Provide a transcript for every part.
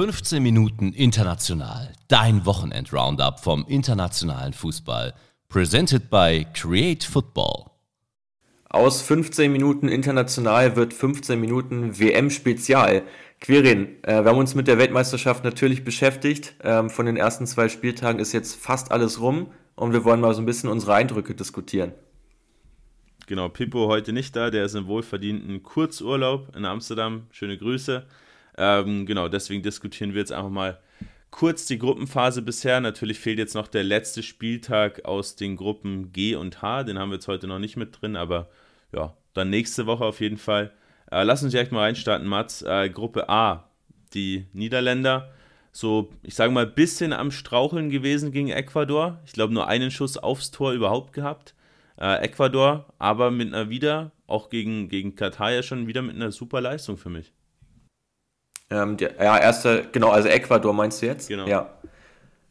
15 Minuten international. Dein Wochenend-Roundup vom internationalen Fußball. Presented by Create Football. Aus 15 Minuten international wird 15 Minuten WM-Spezial. Quirin, äh, wir haben uns mit der Weltmeisterschaft natürlich beschäftigt. Ähm, von den ersten zwei Spieltagen ist jetzt fast alles rum und wir wollen mal so ein bisschen unsere Eindrücke diskutieren. Genau, Pippo heute nicht da, der ist im wohlverdienten Kurzurlaub in Amsterdam. Schöne Grüße. Ähm, genau, deswegen diskutieren wir jetzt einfach mal kurz die Gruppenphase bisher. Natürlich fehlt jetzt noch der letzte Spieltag aus den Gruppen G und H. Den haben wir jetzt heute noch nicht mit drin, aber ja, dann nächste Woche auf jeden Fall. Äh, lass uns direkt mal reinstarten, Mats. Äh, Gruppe A, die Niederländer. So, ich sage mal, ein bisschen am Straucheln gewesen gegen Ecuador. Ich glaube, nur einen Schuss aufs Tor überhaupt gehabt. Äh, Ecuador, aber mit einer wieder, auch gegen, gegen Katar ja schon wieder mit einer super Leistung für mich. Ähm, der, ja, erste, genau, also Ecuador meinst du jetzt? Genau. Ja.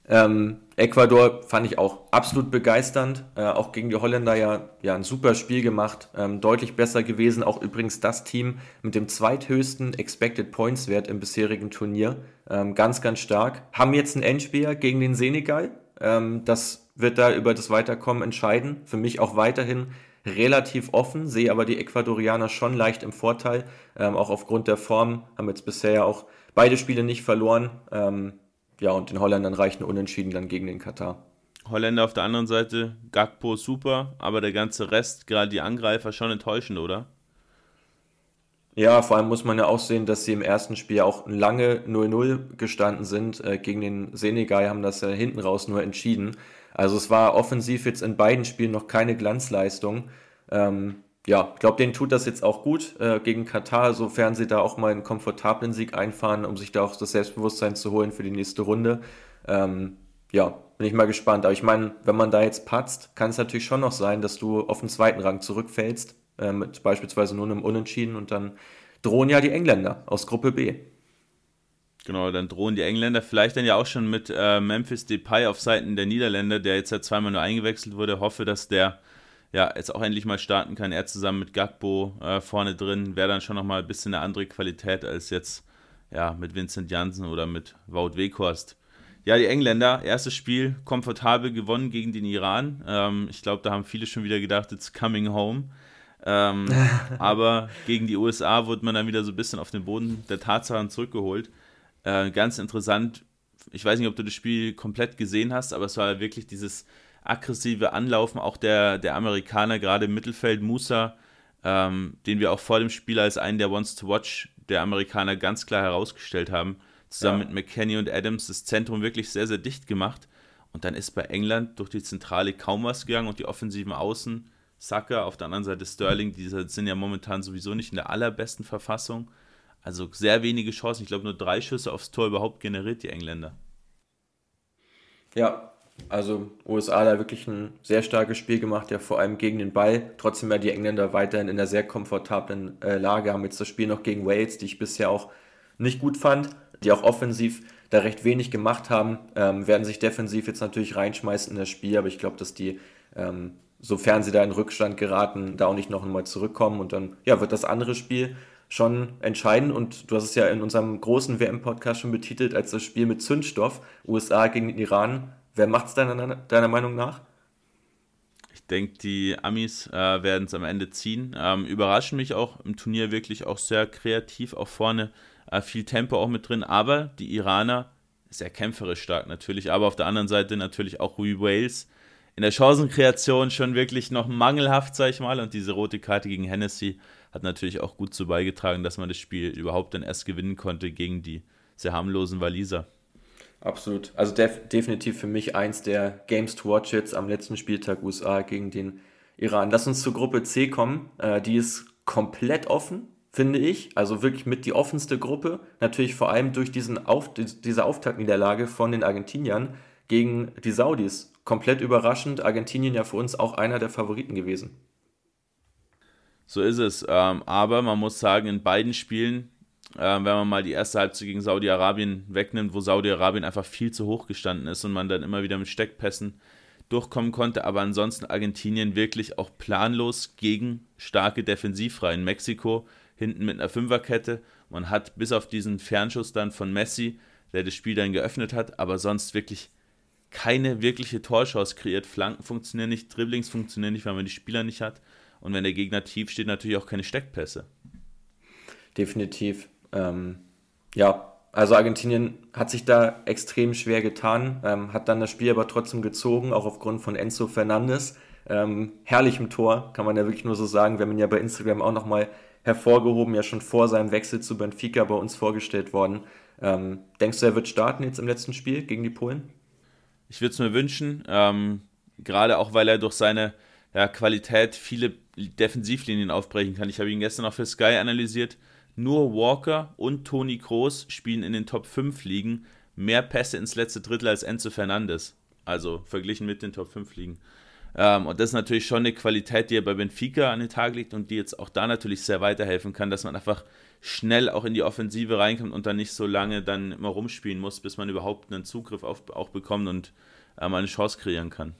Ähm, Ecuador fand ich auch absolut begeisternd. Äh, auch gegen die Holländer ja, ja ein super Spiel gemacht. Ähm, deutlich besser gewesen. Auch übrigens das Team mit dem zweithöchsten Expected Points Wert im bisherigen Turnier. Ähm, ganz, ganz stark. Haben jetzt ein Endspiel gegen den Senegal. Ähm, das wird da über das Weiterkommen entscheiden. Für mich auch weiterhin relativ offen, sehe aber die Ecuadorianer schon leicht im Vorteil. Ähm, auch aufgrund der Form haben jetzt bisher auch beide Spiele nicht verloren. Ähm, ja, und den Holländern reichen Unentschieden dann gegen den Katar. Holländer auf der anderen Seite, Gakpo super, aber der ganze Rest, gerade die Angreifer, schon enttäuschend, oder? Ja, vor allem muss man ja auch sehen, dass sie im ersten Spiel auch lange 0-0 gestanden sind. Äh, gegen den Senegal haben das ja hinten raus nur entschieden. Also es war offensiv jetzt in beiden Spielen noch keine Glanzleistung. Ähm, ja, ich glaube, denen tut das jetzt auch gut äh, gegen Katar, sofern sie da auch mal einen komfortablen Sieg einfahren, um sich da auch das Selbstbewusstsein zu holen für die nächste Runde. Ähm, ja, bin ich mal gespannt. Aber ich meine, wenn man da jetzt patzt, kann es natürlich schon noch sein, dass du auf den zweiten Rang zurückfällst, äh, mit beispielsweise nur einem Unentschieden und dann drohen ja die Engländer aus Gruppe B. Genau, dann drohen die Engländer vielleicht dann ja auch schon mit äh, Memphis Depay auf Seiten der Niederländer, der jetzt ja zweimal nur eingewechselt wurde. Hoffe, dass der ja jetzt auch endlich mal starten kann. Er zusammen mit Gagbo äh, vorne drin wäre dann schon nochmal ein bisschen eine andere Qualität als jetzt ja mit Vincent Janssen oder mit Wout Weghorst. Ja, die Engländer, erstes Spiel komfortabel gewonnen gegen den Iran. Ähm, ich glaube, da haben viele schon wieder gedacht, it's coming home. Ähm, aber gegen die USA wurde man dann wieder so ein bisschen auf den Boden der Tatsachen zurückgeholt. Äh, ganz interessant, ich weiß nicht, ob du das Spiel komplett gesehen hast, aber es war wirklich dieses aggressive Anlaufen auch der, der Amerikaner, gerade im Mittelfeld, Musa, ähm, den wir auch vor dem Spiel als einen der Wants to Watch der Amerikaner ganz klar herausgestellt haben, zusammen ja. mit McKenney und Adams das Zentrum wirklich sehr, sehr dicht gemacht. Und dann ist bei England durch die Zentrale kaum was gegangen und die offensiven Außen, Saka, auf der anderen Seite Sterling, die sind ja momentan sowieso nicht in der allerbesten Verfassung. Also sehr wenige Chancen. Ich glaube, nur drei Schüsse aufs Tor überhaupt generiert die Engländer. Ja, also USA da wirklich ein sehr starkes Spiel gemacht, ja vor allem gegen den Ball. Trotzdem ja die Engländer weiterhin in einer sehr komfortablen äh, Lage, haben jetzt das Spiel noch gegen Wales, die ich bisher auch nicht gut fand, die auch offensiv da recht wenig gemacht haben, ähm, werden sich defensiv jetzt natürlich reinschmeißen in das Spiel, aber ich glaube, dass die, ähm, sofern sie da in Rückstand geraten, da auch nicht noch einmal zurückkommen und dann ja, wird das andere Spiel schon entscheidend und du hast es ja in unserem großen WM-Podcast schon betitelt als das Spiel mit Zündstoff, USA gegen den Iran. Wer macht es deiner, deiner Meinung nach? Ich denke, die Amis äh, werden es am Ende ziehen. Ähm, überraschen mich auch im Turnier wirklich auch sehr kreativ, auch vorne äh, viel Tempo auch mit drin, aber die Iraner sehr kämpferisch stark natürlich, aber auf der anderen Seite natürlich auch Rui Wales in der Chancenkreation schon wirklich noch mangelhaft, sag ich mal, und diese rote Karte gegen Hennessy hat natürlich auch gut zu beigetragen, dass man das Spiel überhaupt dann erst gewinnen konnte gegen die sehr harmlosen Waliser. Absolut. Also def definitiv für mich eins der Games to Watch jetzt am letzten Spieltag USA gegen den Iran. Lass uns zur Gruppe C kommen. Äh, die ist komplett offen, finde ich. Also wirklich mit die offenste Gruppe. Natürlich vor allem durch diesen Auf diese Auftaktniederlage von den Argentiniern gegen die Saudis. Komplett überraschend. Argentinien ja für uns auch einer der Favoriten gewesen. So ist es. Ähm, aber man muss sagen, in beiden Spielen, äh, wenn man mal die erste Halbzeit gegen Saudi-Arabien wegnimmt, wo Saudi-Arabien einfach viel zu hoch gestanden ist und man dann immer wieder mit Steckpässen durchkommen konnte, aber ansonsten Argentinien wirklich auch planlos gegen starke Defensivreihen. Mexiko hinten mit einer Fünferkette. Man hat bis auf diesen Fernschuss dann von Messi der das Spiel dann geöffnet hat, aber sonst wirklich keine wirkliche Torchance kreiert. Flanken funktionieren nicht, Dribblings funktionieren nicht, weil man die Spieler nicht hat. Und wenn der Gegner tief steht, natürlich auch keine Steckpässe. Definitiv. Ähm, ja, also Argentinien hat sich da extrem schwer getan, ähm, hat dann das Spiel aber trotzdem gezogen, auch aufgrund von Enzo Fernandes. Ähm, herrlichem Tor, kann man ja wirklich nur so sagen. Wir haben ihn ja bei Instagram auch nochmal hervorgehoben, ja schon vor seinem Wechsel zu Benfica bei uns vorgestellt worden. Ähm, denkst du, er wird starten jetzt im letzten Spiel gegen die Polen? Ich würde es mir wünschen, ähm, gerade auch, weil er durch seine ja, Qualität viele Defensivlinien aufbrechen kann. Ich habe ihn gestern auch für Sky analysiert. Nur Walker und Toni Kroos spielen in den Top 5 Ligen mehr Pässe ins letzte Drittel als Enzo Fernandes. Also verglichen mit den Top 5 Ligen. Ähm, und das ist natürlich schon eine Qualität, die er bei Benfica an den Tag legt und die jetzt auch da natürlich sehr weiterhelfen kann, dass man einfach schnell auch in die Offensive reinkommt und dann nicht so lange dann immer rumspielen muss, bis man überhaupt einen Zugriff auf, auch bekommt und ähm, eine Chance kreieren kann.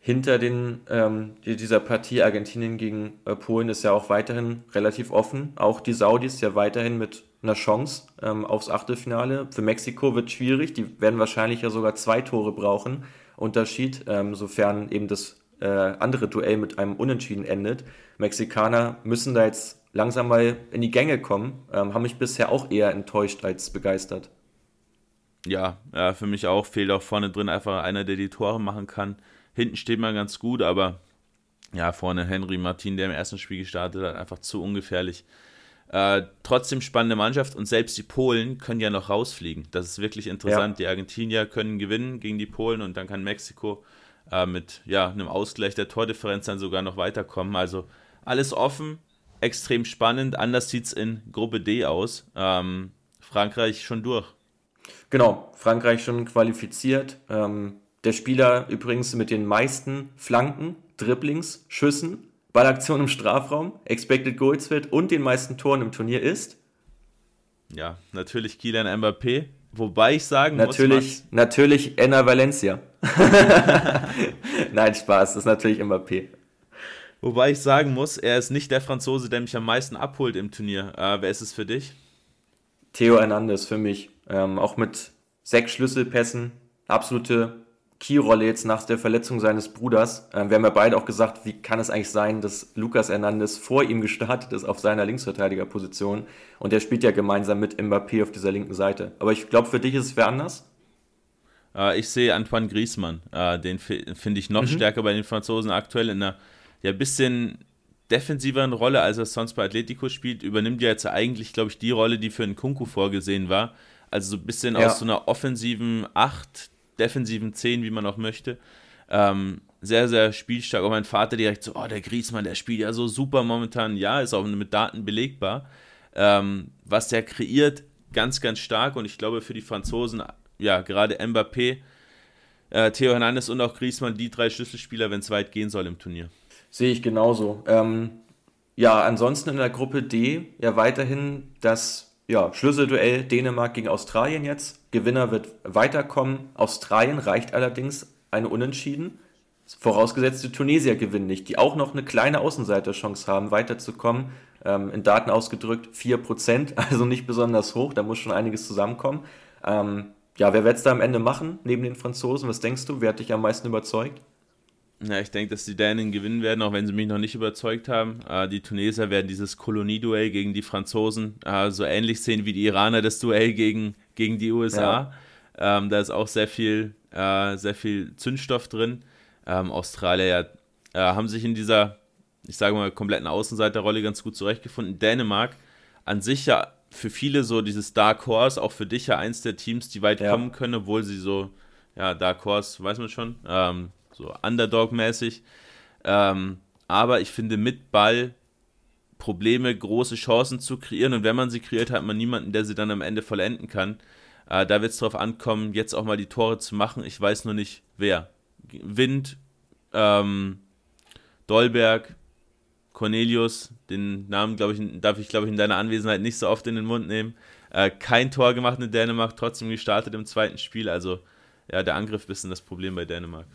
Hinter den, ähm, dieser Partie Argentinien gegen äh, Polen ist ja auch weiterhin relativ offen. Auch die Saudis ja weiterhin mit einer Chance ähm, aufs Achtelfinale. Für Mexiko wird schwierig. Die werden wahrscheinlich ja sogar zwei Tore brauchen. Unterschied, ähm, sofern eben das äh, andere Duell mit einem Unentschieden endet. Mexikaner müssen da jetzt langsam mal in die Gänge kommen. Ähm, haben mich bisher auch eher enttäuscht als begeistert. Ja, ja, für mich auch. Fehlt auch vorne drin einfach einer, der die Tore machen kann. Hinten steht man ganz gut, aber ja, vorne Henry Martin, der im ersten Spiel gestartet hat, einfach zu ungefährlich. Äh, trotzdem spannende Mannschaft und selbst die Polen können ja noch rausfliegen. Das ist wirklich interessant. Ja. Die Argentinier können gewinnen gegen die Polen und dann kann Mexiko äh, mit ja, einem Ausgleich der Tordifferenz dann sogar noch weiterkommen. Also alles offen, extrem spannend. Anders sieht es in Gruppe D aus. Ähm, Frankreich schon durch. Genau, Frankreich schon qualifiziert. Ähm, der Spieler übrigens mit den meisten Flanken, Dribblings, Schüssen, Ballaktionen im Strafraum, Expected Goals wird und den meisten Toren im Turnier ist. Ja, natürlich Kylian Mbappé. Wobei ich sagen natürlich, muss. Natürlich Enna Valencia. Nein, Spaß, das ist natürlich Mbappé. Wobei ich sagen muss, er ist nicht der Franzose, der mich am meisten abholt im Turnier. Äh, wer ist es für dich? Theo Hernandez für mich. Ähm, auch mit sechs Schlüsselpässen. Absolute Keyrolle jetzt nach der Verletzung seines Bruders. Ähm, wir haben ja beide auch gesagt, wie kann es eigentlich sein, dass Lucas Hernandez vor ihm gestartet ist auf seiner Linksverteidigerposition und der spielt ja gemeinsam mit Mbappé auf dieser linken Seite. Aber ich glaube, für dich ist es wer anders? Äh, ich sehe Antoine Griezmann. Äh, den finde ich noch mhm. stärker bei den Franzosen aktuell in einer ja, bisschen defensiveren Rolle, als er sonst bei Atletico spielt. Übernimmt ja jetzt eigentlich, glaube ich, die Rolle, die für einen Kunku vorgesehen war. Also so ein bisschen ja. aus so einer offensiven 8, defensiven 10, wie man auch möchte. Ähm, sehr, sehr spielstark. Auch mein Vater direkt so, oh, der Griezmann, der spielt ja so super momentan. Ja, ist auch mit Daten belegbar. Ähm, was der kreiert, ganz, ganz stark. Und ich glaube, für die Franzosen, ja, gerade Mbappé, äh, Theo Hernandez und auch Griezmann, die drei Schlüsselspieler, wenn es weit gehen soll im Turnier. Sehe ich genauso. Ähm, ja, ansonsten in der Gruppe D ja weiterhin das ja, Schlüsselduell Dänemark gegen Australien jetzt. Gewinner wird weiterkommen. Australien reicht allerdings eine Unentschieden. Vorausgesetzt, die Tunesier gewinnen nicht, die auch noch eine kleine Außenseiterchance haben, weiterzukommen. Ähm, in Daten ausgedrückt 4%, also nicht besonders hoch, da muss schon einiges zusammenkommen. Ähm, ja, wer wird es da am Ende machen, neben den Franzosen? Was denkst du? Wer hat dich am meisten überzeugt? Ja, ich denke, dass die Dänen gewinnen werden, auch wenn sie mich noch nicht überzeugt haben. Äh, die Tunesier werden dieses Kolonieduell gegen die Franzosen äh, so ähnlich sehen wie die Iraner das Duell gegen, gegen die USA. Ja. Ähm, da ist auch sehr viel, äh, sehr viel Zündstoff drin. Ähm, Australier haben sich in dieser, ich sage mal, kompletten Außenseiterrolle ganz gut zurechtgefunden. Dänemark an sich ja für viele so dieses Dark Horse, auch für dich ja eins der Teams, die weit ja. kommen können, obwohl sie so, ja, Dark Horse, weiß man schon, ähm, so Underdog-mäßig. Ähm, aber ich finde, mit Ball Probleme, große Chancen zu kreieren. Und wenn man sie kreiert, hat man niemanden, der sie dann am Ende vollenden kann. Äh, da wird es darauf ankommen, jetzt auch mal die Tore zu machen. Ich weiß nur nicht, wer. Wind, ähm, Dolberg, Cornelius, den Namen glaube ich, darf ich glaube ich in deiner Anwesenheit nicht so oft in den Mund nehmen. Äh, kein Tor gemacht in Dänemark, trotzdem gestartet im zweiten Spiel. Also ja, der Angriff ist ein bisschen das Problem bei Dänemark.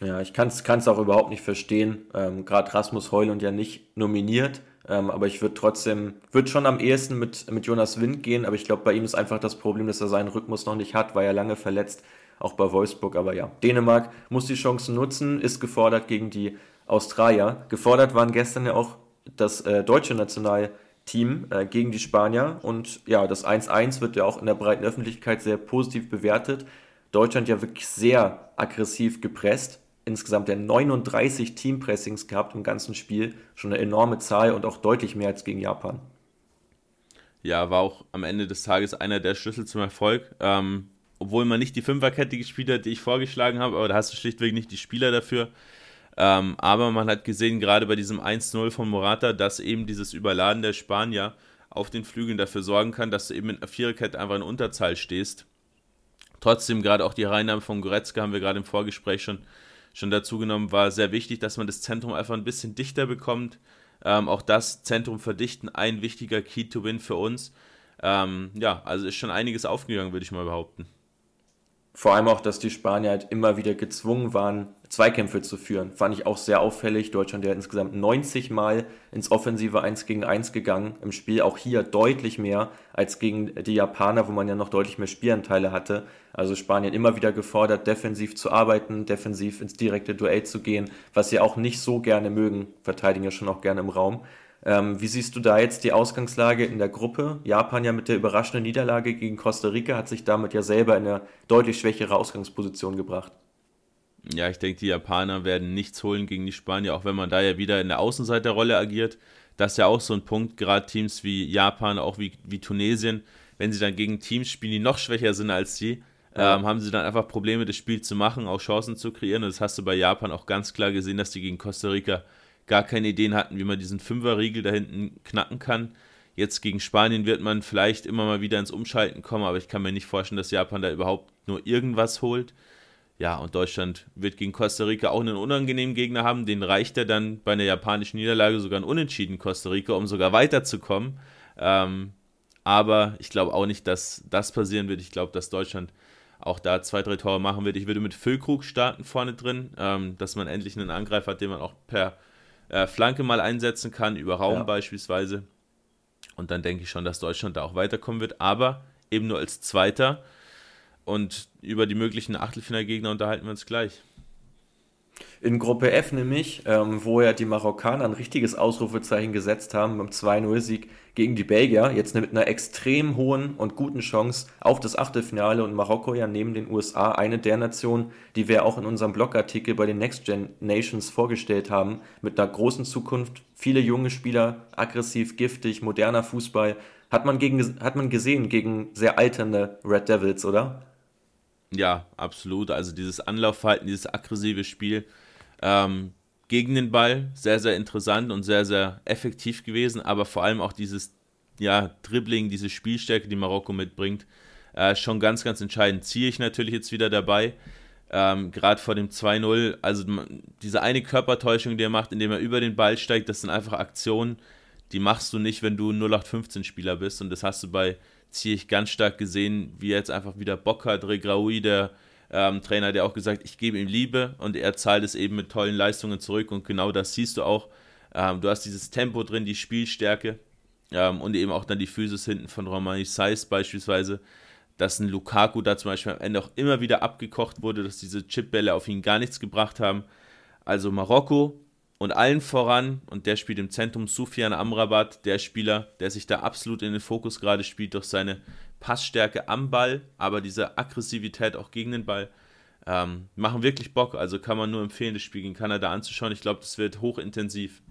Ja, ich kann es auch überhaupt nicht verstehen. Ähm, Gerade Rasmus Heulund ja nicht nominiert. Ähm, aber ich würde trotzdem, würde schon am ehesten mit, mit Jonas Wind gehen, aber ich glaube, bei ihm ist einfach das Problem, dass er seinen Rhythmus noch nicht hat, war ja lange verletzt, auch bei Wolfsburg. Aber ja, Dänemark muss die Chancen nutzen, ist gefordert gegen die Australier. Gefordert waren gestern ja auch das äh, deutsche Nationalteam äh, gegen die Spanier und ja, das 1-1 wird ja auch in der breiten Öffentlichkeit sehr positiv bewertet. Deutschland ja wirklich sehr aggressiv gepresst. Insgesamt ja 39 Teampressings gehabt im ganzen Spiel. Schon eine enorme Zahl und auch deutlich mehr als gegen Japan. Ja, war auch am Ende des Tages einer der Schlüssel zum Erfolg. Ähm, obwohl man nicht die Fünferkette gespielt hat, die ich vorgeschlagen habe, aber da hast du schlichtweg nicht die Spieler dafür. Ähm, aber man hat gesehen, gerade bei diesem 1-0 von Morata, dass eben dieses Überladen der Spanier auf den Flügeln dafür sorgen kann, dass du eben mit einer Viererkette einfach in Unterzahl stehst. Trotzdem, gerade auch die Reinnahme von Goretzka haben wir gerade im Vorgespräch schon, schon dazu genommen, war sehr wichtig, dass man das Zentrum einfach ein bisschen dichter bekommt. Ähm, auch das Zentrum verdichten, ein wichtiger Key to Win für uns. Ähm, ja, also ist schon einiges aufgegangen, würde ich mal behaupten. Vor allem auch, dass die Spanier halt immer wieder gezwungen waren, Zweikämpfe zu führen. Fand ich auch sehr auffällig. Deutschland ja insgesamt 90 Mal ins offensive 1 gegen 1 gegangen. Im Spiel auch hier deutlich mehr als gegen die Japaner, wo man ja noch deutlich mehr Spielanteile hatte. Also Spanien immer wieder gefordert, defensiv zu arbeiten, defensiv ins direkte Duell zu gehen, was sie auch nicht so gerne mögen. Verteidigen ja schon auch gerne im Raum. Ähm, wie siehst du da jetzt die Ausgangslage in der Gruppe? Japan ja mit der überraschenden Niederlage gegen Costa Rica hat sich damit ja selber in eine deutlich schwächere Ausgangsposition gebracht. Ja, ich denke, die Japaner werden nichts holen gegen die Spanier, auch wenn man da ja wieder in der Außenseiterrolle agiert. Das ist ja auch so ein Punkt, gerade Teams wie Japan, auch wie, wie Tunesien, wenn sie dann gegen Teams spielen, die noch schwächer sind als sie, ja. ähm, haben sie dann einfach Probleme, das Spiel zu machen, auch Chancen zu kreieren. Und das hast du bei Japan auch ganz klar gesehen, dass die gegen Costa Rica gar keine Ideen hatten, wie man diesen Fünferriegel da hinten knacken kann. Jetzt gegen Spanien wird man vielleicht immer mal wieder ins Umschalten kommen, aber ich kann mir nicht vorstellen, dass Japan da überhaupt nur irgendwas holt. Ja, und Deutschland wird gegen Costa Rica auch einen unangenehmen Gegner haben. Den reicht er dann bei einer japanischen Niederlage sogar ein Unentschieden Costa Rica, um sogar weiterzukommen. Ähm, aber ich glaube auch nicht, dass das passieren wird. Ich glaube, dass Deutschland auch da zwei, drei Tore machen wird. Ich würde mit Füllkrug starten vorne drin, ähm, dass man endlich einen Angreifer hat, den man auch per äh, Flanke mal einsetzen kann, über Raum ja. beispielsweise. Und dann denke ich schon, dass Deutschland da auch weiterkommen wird, aber eben nur als Zweiter. Und über die möglichen Achtelfinalgegner unterhalten wir uns gleich. In Gruppe F nämlich, ähm, wo ja die Marokkaner ein richtiges Ausrufezeichen gesetzt haben beim 2-0-Sieg gegen die Belgier, jetzt mit einer extrem hohen und guten Chance auf das Achtelfinale und Marokko ja neben den USA eine der Nationen, die wir auch in unserem Blogartikel bei den Next Gen Nations vorgestellt haben, mit einer großen Zukunft, viele junge Spieler, aggressiv, giftig, moderner Fußball, hat man, gegen, hat man gesehen gegen sehr alternde Red Devils, oder? Ja, absolut. Also dieses Anlaufverhalten, dieses aggressive Spiel ähm, gegen den Ball, sehr, sehr interessant und sehr, sehr effektiv gewesen, aber vor allem auch dieses ja, Dribbling, diese Spielstärke, die Marokko mitbringt, äh, schon ganz, ganz entscheidend. Ziehe ich natürlich jetzt wieder dabei, ähm, gerade vor dem 2-0, also diese eine Körpertäuschung, die er macht, indem er über den Ball steigt, das sind einfach Aktionen, die machst du nicht, wenn du ein 0815-Spieler bist und das hast du bei ziehe ich ganz stark gesehen, wie jetzt einfach wieder Bock hat. Regraoui, der ähm, Trainer, der auch gesagt, ich gebe ihm Liebe und er zahlt es eben mit tollen Leistungen zurück und genau das siehst du auch. Ähm, du hast dieses Tempo drin, die Spielstärke ähm, und eben auch dann die Physis hinten von Romani Saiz beispielsweise, dass ein Lukaku da zum Beispiel am Ende auch immer wieder abgekocht wurde, dass diese Chipbälle auf ihn gar nichts gebracht haben. Also Marokko und allen voran, und der spielt im Zentrum, Sufian Amrabat, der Spieler, der sich da absolut in den Fokus gerade spielt durch seine Passstärke am Ball, aber diese Aggressivität auch gegen den Ball, ähm, machen wirklich Bock. Also kann man nur empfehlen, das Spiel gegen Kanada anzuschauen. Ich glaube, das wird hochintensiv.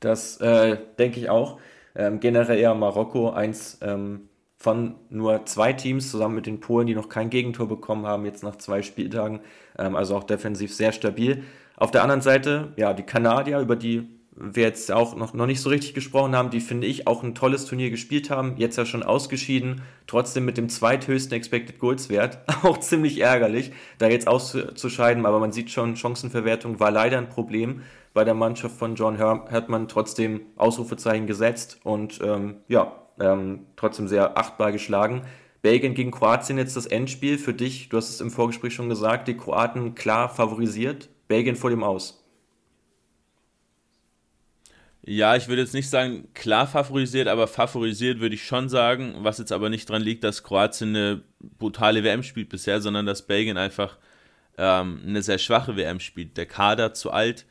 Das äh, denke ich auch. Ähm, generell eher Marokko, eins ähm, von nur zwei Teams zusammen mit den Polen, die noch kein Gegentor bekommen haben, jetzt nach zwei Spieltagen. Ähm, also auch defensiv sehr stabil. Auf der anderen Seite, ja, die Kanadier, über die wir jetzt auch noch, noch nicht so richtig gesprochen haben, die finde ich auch ein tolles Turnier gespielt haben, jetzt ja schon ausgeschieden, trotzdem mit dem zweithöchsten Expected Goals Wert, auch ziemlich ärgerlich, da jetzt auszuscheiden, aber man sieht schon, Chancenverwertung war leider ein Problem bei der Mannschaft von John man trotzdem Ausrufezeichen gesetzt und ähm, ja, ähm, trotzdem sehr achtbar geschlagen. Belgien gegen Kroatien jetzt das Endspiel für dich, du hast es im Vorgespräch schon gesagt, die Kroaten klar favorisiert, Belgien vor dem Aus. Ja, ich würde jetzt nicht sagen, klar favorisiert, aber favorisiert würde ich schon sagen, was jetzt aber nicht dran liegt, dass Kroatien eine brutale WM spielt bisher, sondern dass Belgien einfach ähm, eine sehr schwache WM spielt. Der Kader zu alt,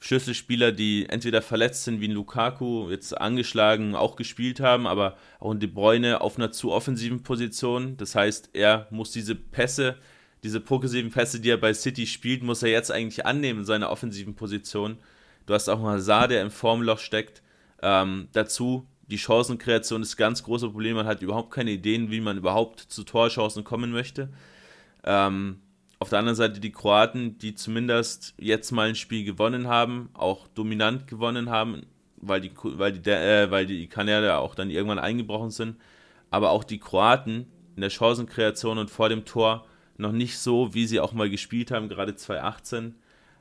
Schlüsselspieler, die entweder verletzt sind wie ein Lukaku, jetzt angeschlagen, auch gespielt haben, aber auch ein De Bruyne auf einer zu offensiven Position. Das heißt, er muss diese Pässe, diese progressiven Pässe, die er bei City spielt, muss er jetzt eigentlich annehmen in seiner offensiven Position. Du hast auch einen Hazard, der im Formloch steckt. Ähm, dazu die Chancenkreation ist ein ganz großes Problem. Man hat überhaupt keine Ideen, wie man überhaupt zu Torchancen kommen möchte. Ähm, auf der anderen Seite die Kroaten, die zumindest jetzt mal ein Spiel gewonnen haben, auch dominant gewonnen haben, weil die, weil die, äh, weil die Kanäle auch dann irgendwann eingebrochen sind. Aber auch die Kroaten in der Chancenkreation und vor dem Tor noch nicht so, wie sie auch mal gespielt haben, gerade 2018.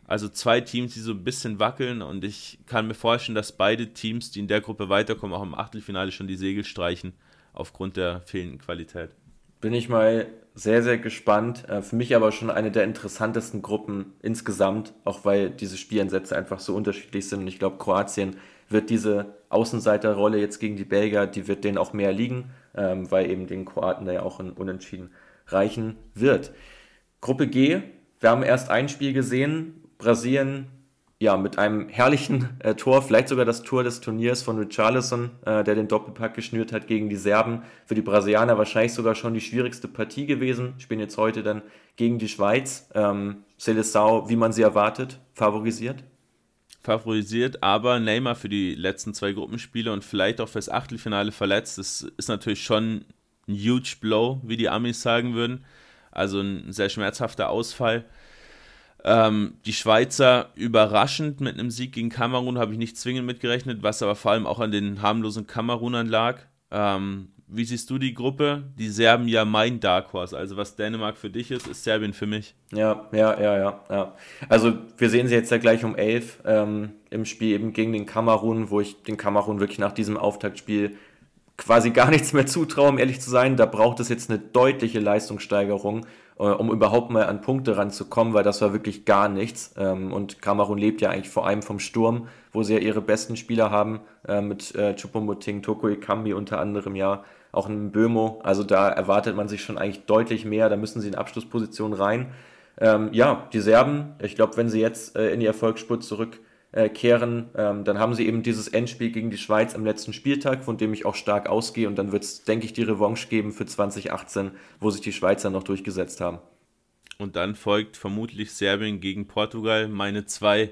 Also zwei Teams, die so ein bisschen wackeln und ich kann mir vorstellen, dass beide Teams, die in der Gruppe weiterkommen, auch im Achtelfinale schon die Segel streichen, aufgrund der fehlenden Qualität. Bin ich mal sehr, sehr gespannt. Äh, für mich aber schon eine der interessantesten Gruppen insgesamt, auch weil diese Spielansätze einfach so unterschiedlich sind. Und ich glaube, Kroatien wird diese Außenseiterrolle jetzt gegen die Belgier, die wird denen auch mehr liegen, ähm, weil eben den Kroaten da ja auch ein Unentschieden reichen wird. Gruppe G, wir haben erst ein Spiel gesehen, Brasilien ja, mit einem herrlichen äh, Tor, vielleicht sogar das Tor des Turniers von Richarlison, äh, der den Doppelpack geschnürt hat gegen die Serben. Für die Brasilianer wahrscheinlich sogar schon die schwierigste Partie gewesen. Spielen jetzt heute dann gegen die Schweiz. Ähm, Seleção, wie man sie erwartet, favorisiert? Favorisiert, aber Neymar für die letzten zwei Gruppenspiele und vielleicht auch fürs Achtelfinale verletzt. Das ist natürlich schon ein huge Blow, wie die Amis sagen würden. Also ein sehr schmerzhafter Ausfall. Ähm, die Schweizer überraschend mit einem Sieg gegen Kamerun habe ich nicht zwingend mitgerechnet, was aber vor allem auch an den harmlosen Kamerunern lag. Ähm, wie siehst du die Gruppe? Die Serben ja mein Dark Horse. Also was Dänemark für dich ist, ist Serbien für mich. Ja, ja, ja, ja. ja. Also wir sehen sie jetzt ja gleich um elf ähm, im Spiel eben gegen den Kamerun, wo ich den Kamerun wirklich nach diesem Auftaktspiel quasi gar nichts mehr zutraue, um ehrlich zu sein. Da braucht es jetzt eine deutliche Leistungssteigerung äh, um überhaupt mal an Punkte ranzukommen, weil das war wirklich gar nichts. Ähm, und Kamerun lebt ja eigentlich vor allem vom Sturm, wo sie ja ihre besten Spieler haben, äh, mit äh, Chupomoting, Toko Ekambi unter anderem ja, auch ein Bömo. Also da erwartet man sich schon eigentlich deutlich mehr, da müssen sie in Abschlussposition rein. Ähm, ja, die Serben, ich glaube, wenn sie jetzt äh, in die Erfolgsspur zurück äh, kehren. Ähm, dann haben sie eben dieses Endspiel gegen die Schweiz am letzten Spieltag, von dem ich auch stark ausgehe. Und dann wird es, denke ich, die Revanche geben für 2018, wo sich die Schweizer noch durchgesetzt haben. Und dann folgt vermutlich Serbien gegen Portugal. Meine zwei,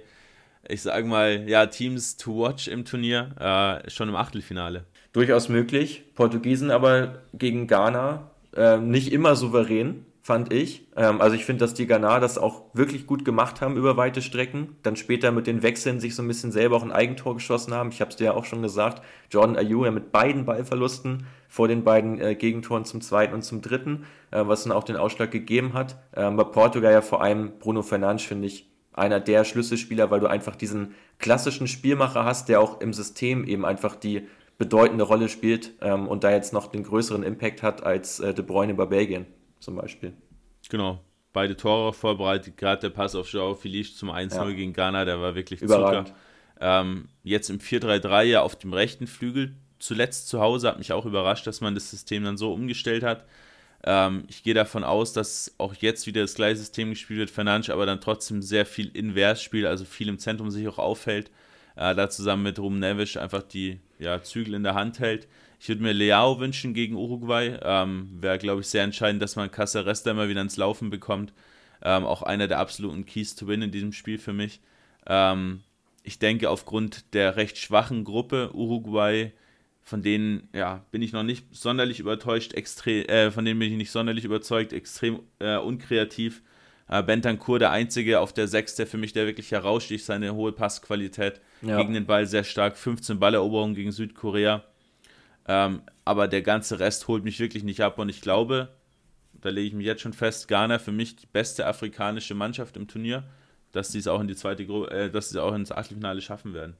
ich sage mal, ja, Teams to watch im Turnier, äh, schon im Achtelfinale. Durchaus möglich. Portugiesen aber gegen Ghana äh, nicht immer souverän fand ich. Ähm, also ich finde, dass die Ghana das auch wirklich gut gemacht haben über weite Strecken. Dann später mit den Wechseln sich so ein bisschen selber auch ein Eigentor geschossen haben. Ich habe es dir ja auch schon gesagt. Jordan Ayew ja mit beiden Ballverlusten vor den beiden äh, Gegentoren zum zweiten und zum dritten, äh, was dann auch den Ausschlag gegeben hat. Ähm, bei Portugal ja vor allem Bruno Fernandes, finde ich, einer der Schlüsselspieler, weil du einfach diesen klassischen Spielmacher hast, der auch im System eben einfach die bedeutende Rolle spielt ähm, und da jetzt noch den größeren Impact hat als äh, De Bruyne bei Belgien zum Beispiel. Genau. Beide Tore vorbereitet, gerade der Pass auf Joao Felice zum 1-0 ja. gegen Ghana, der war wirklich Überragend. Zucker. Ähm, jetzt im 4-3-3 ja auf dem rechten Flügel, zuletzt zu Hause, hat mich auch überrascht, dass man das System dann so umgestellt hat. Ähm, ich gehe davon aus, dass auch jetzt wieder das gleiche System gespielt wird, Fernandes aber dann trotzdem sehr viel invers spielt, also viel im Zentrum sich auch auffällt, äh, da zusammen mit Rum Nevisch einfach die ja, Zügel in der Hand hält. Ich würde mir Leao wünschen gegen Uruguay. Ähm, Wäre, glaube ich, sehr entscheidend, dass man Caceres da mal wieder ins Laufen bekommt. Ähm, auch einer der absoluten Keys to win in diesem Spiel für mich. Ähm, ich denke, aufgrund der recht schwachen Gruppe Uruguay, von denen ja, bin ich noch nicht sonderlich übertäuscht, extrem, äh, von denen bin ich nicht sonderlich überzeugt, extrem äh, unkreativ. Äh, Bentancur der Einzige auf der 6, der für mich der wirklich heraussticht, seine hohe Passqualität ja. gegen den Ball sehr stark, 15 Balleroberungen gegen Südkorea. Ähm, aber der ganze Rest holt mich wirklich nicht ab und ich glaube, da lege ich mich jetzt schon fest, Ghana für mich die beste afrikanische Mannschaft im Turnier, dass sie es auch in die zweite Gruppe, äh, dass sie auch ins Achtelfinale schaffen werden.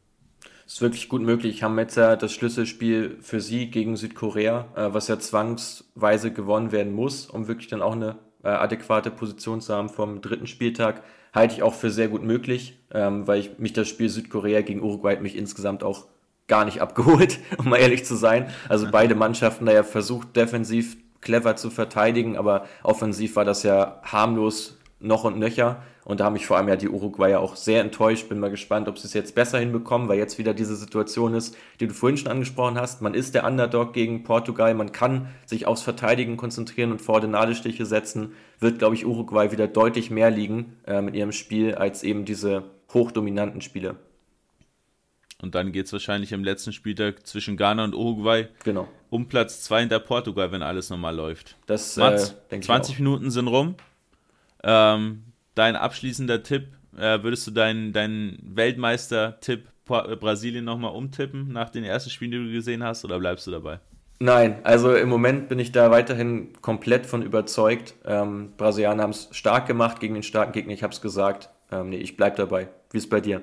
Das ist wirklich gut möglich. Haben jetzt ja das Schlüsselspiel für sie gegen Südkorea, äh, was ja zwangsweise gewonnen werden muss, um wirklich dann auch eine äh, adäquate Position zu haben vom dritten Spieltag, halte ich auch für sehr gut möglich, ähm, weil ich mich das Spiel Südkorea gegen Uruguay mich insgesamt auch gar nicht abgeholt, um mal ehrlich zu sein. Also beide Mannschaften da ja versucht, defensiv clever zu verteidigen, aber offensiv war das ja harmlos noch und nöcher. Und da haben mich vor allem ja die Uruguayer auch sehr enttäuscht. Bin mal gespannt, ob sie es jetzt besser hinbekommen, weil jetzt wieder diese Situation ist, die du vorhin schon angesprochen hast. Man ist der Underdog gegen Portugal. Man kann sich aufs Verteidigen konzentrieren und vor den Nadelstiche setzen. Wird, glaube ich, Uruguay wieder deutlich mehr liegen äh, mit ihrem Spiel als eben diese hochdominanten Spiele. Und dann geht es wahrscheinlich im letzten Spieltag zwischen Ghana und Uruguay genau. um Platz 2 hinter Portugal, wenn alles normal läuft. Das, Mats, äh, 20 Minuten sind rum. Ähm, dein abschließender Tipp, äh, würdest du deinen, deinen Weltmeister-Tipp äh, Brasilien nochmal umtippen nach den ersten Spielen, die du gesehen hast, oder bleibst du dabei? Nein, also im Moment bin ich da weiterhin komplett von überzeugt. Ähm, Brasilianer haben es stark gemacht gegen den starken Gegner, ich habe es gesagt. Ähm, nee, ich bleibe dabei. Wie ist es bei dir?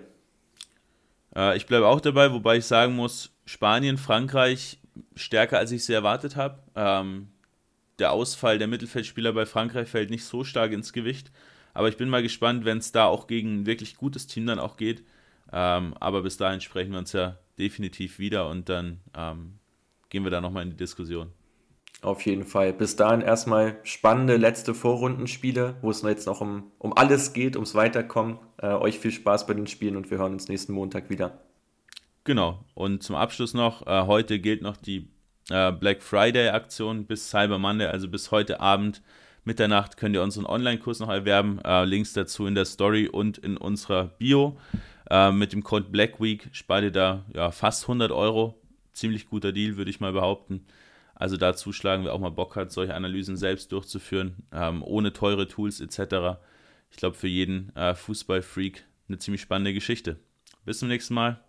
Äh, ich bleibe auch dabei, wobei ich sagen muss, Spanien, Frankreich stärker, als ich sie erwartet habe. Ähm, der Ausfall der Mittelfeldspieler bei Frankreich fällt nicht so stark ins Gewicht. Aber ich bin mal gespannt, wenn es da auch gegen ein wirklich gutes Team dann auch geht. Ähm, aber bis dahin sprechen wir uns ja definitiv wieder und dann ähm, gehen wir da nochmal in die Diskussion. Auf jeden Fall. Bis dahin erstmal spannende letzte Vorrundenspiele, wo es jetzt noch um, um alles geht, ums Weiterkommen. Äh, euch viel Spaß bei den Spielen und wir hören uns nächsten Montag wieder. Genau. Und zum Abschluss noch, äh, heute gilt noch die äh, Black Friday-Aktion bis Cyber Monday, also bis heute Abend Mitternacht könnt ihr unseren Online-Kurs noch erwerben. Äh, Links dazu in der Story und in unserer Bio. Äh, mit dem Code Black Week spart ihr da ja, fast 100 Euro. Ziemlich guter Deal, würde ich mal behaupten. Also da zuschlagen, wer auch mal Bock hat, solche Analysen selbst durchzuführen, ähm, ohne teure Tools etc. Ich glaube, für jeden äh, Fußballfreak eine ziemlich spannende Geschichte. Bis zum nächsten Mal.